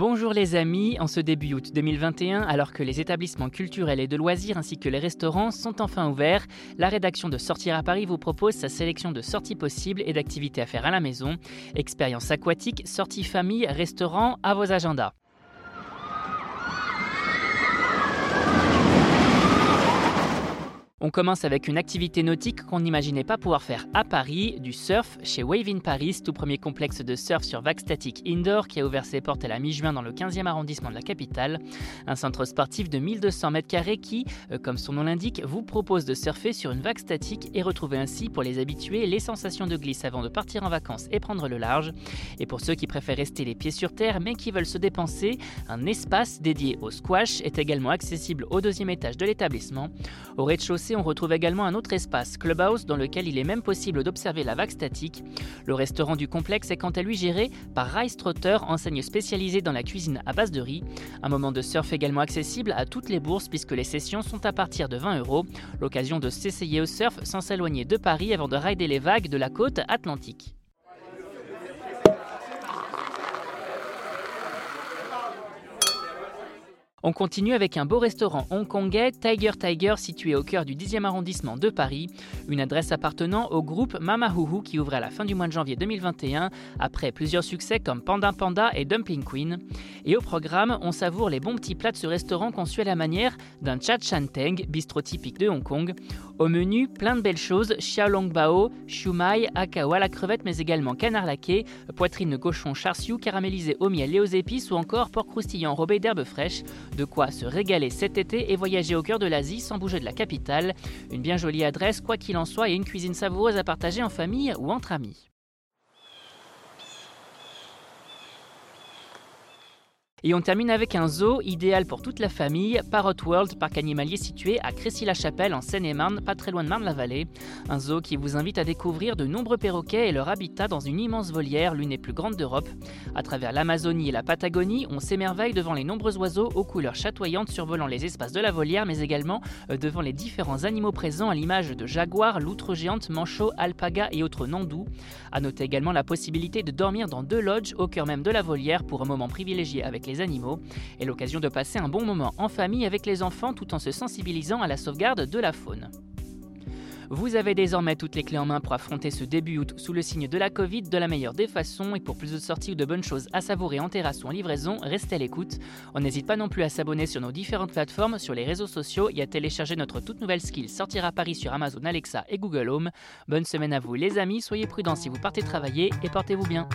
Bonjour les amis, en ce début août 2021, alors que les établissements culturels et de loisirs ainsi que les restaurants sont enfin ouverts, la rédaction de Sortir à Paris vous propose sa sélection de sorties possibles et d'activités à faire à la maison. Expériences aquatiques, sorties famille, restaurants, à vos agendas. On commence avec une activité nautique qu'on n'imaginait pas pouvoir faire à Paris, du surf chez Wave in Paris, tout premier complexe de surf sur vague statique indoor qui a ouvert ses portes à la mi-juin dans le 15e arrondissement de la capitale. Un centre sportif de 1200 m2 qui, euh, comme son nom l'indique, vous propose de surfer sur une vague statique et retrouver ainsi pour les habitués les sensations de glisse avant de partir en vacances et prendre le large. Et pour ceux qui préfèrent rester les pieds sur terre mais qui veulent se dépenser, un espace dédié au squash est également accessible au deuxième étage de l'établissement. Au rez-de-chaussée, on retrouve également un autre espace, Clubhouse, dans lequel il est même possible d'observer la vague statique. Le restaurant du complexe est quant à lui géré par Rice Trotter, enseigne spécialisée dans la cuisine à base de riz. Un moment de surf également accessible à toutes les bourses puisque les sessions sont à partir de 20 euros. L'occasion de s'essayer au surf sans s'éloigner de Paris avant de rider les vagues de la côte atlantique. On continue avec un beau restaurant hongkongais, Tiger Tiger, situé au cœur du 10e arrondissement de Paris, une adresse appartenant au groupe Mama Huhu qui ouvrait à la fin du mois de janvier 2021, après plusieurs succès comme Panda Panda et Dumpling Queen. Et au programme, on savoure les bons petits plats de ce restaurant conçu à la manière d'un Chat Teng, bistrot typique de Hong Kong. Au menu, plein de belles choses, xiaolong bao, shumai, akao à la crevette, mais également canard laqué, poitrine de cochon char siu caramélisé au miel et aux épices ou encore porc croustillant enrobé d'herbes fraîches. De quoi se régaler cet été et voyager au cœur de l'Asie sans bouger de la capitale. Une bien jolie adresse, quoi qu'il en soit, et une cuisine savoureuse à partager en famille ou entre amis. Et on termine avec un zoo idéal pour toute la famille, Parrot World, parc animalier situé à Crécy-la-Chapelle en Seine-et-Marne, pas très loin de Marne-la-Vallée. Un zoo qui vous invite à découvrir de nombreux perroquets et leur habitat dans une immense volière, l'une des plus grandes d'Europe. À travers l'Amazonie et la Patagonie, on s'émerveille devant les nombreux oiseaux aux couleurs chatoyantes survolant les espaces de la volière, mais également euh, devant les différents animaux présents à l'image de jaguars, loutres géantes, manchots, alpagas et autres nandous. À noter également la possibilité de dormir dans deux lodges au cœur même de la volière pour un moment privilégié avec animaux et l'occasion de passer un bon moment en famille avec les enfants tout en se sensibilisant à la sauvegarde de la faune. Vous avez désormais toutes les clés en main pour affronter ce début août sous le signe de la Covid de la meilleure des façons et pour plus de sorties ou de bonnes choses à savourer en terrasse ou en livraison, restez à l'écoute. On n'hésite pas non plus à s'abonner sur nos différentes plateformes, sur les réseaux sociaux et à télécharger notre toute nouvelle skill Sortir à Paris sur Amazon Alexa et Google Home. Bonne semaine à vous les amis, soyez prudents si vous partez travailler et portez-vous bien.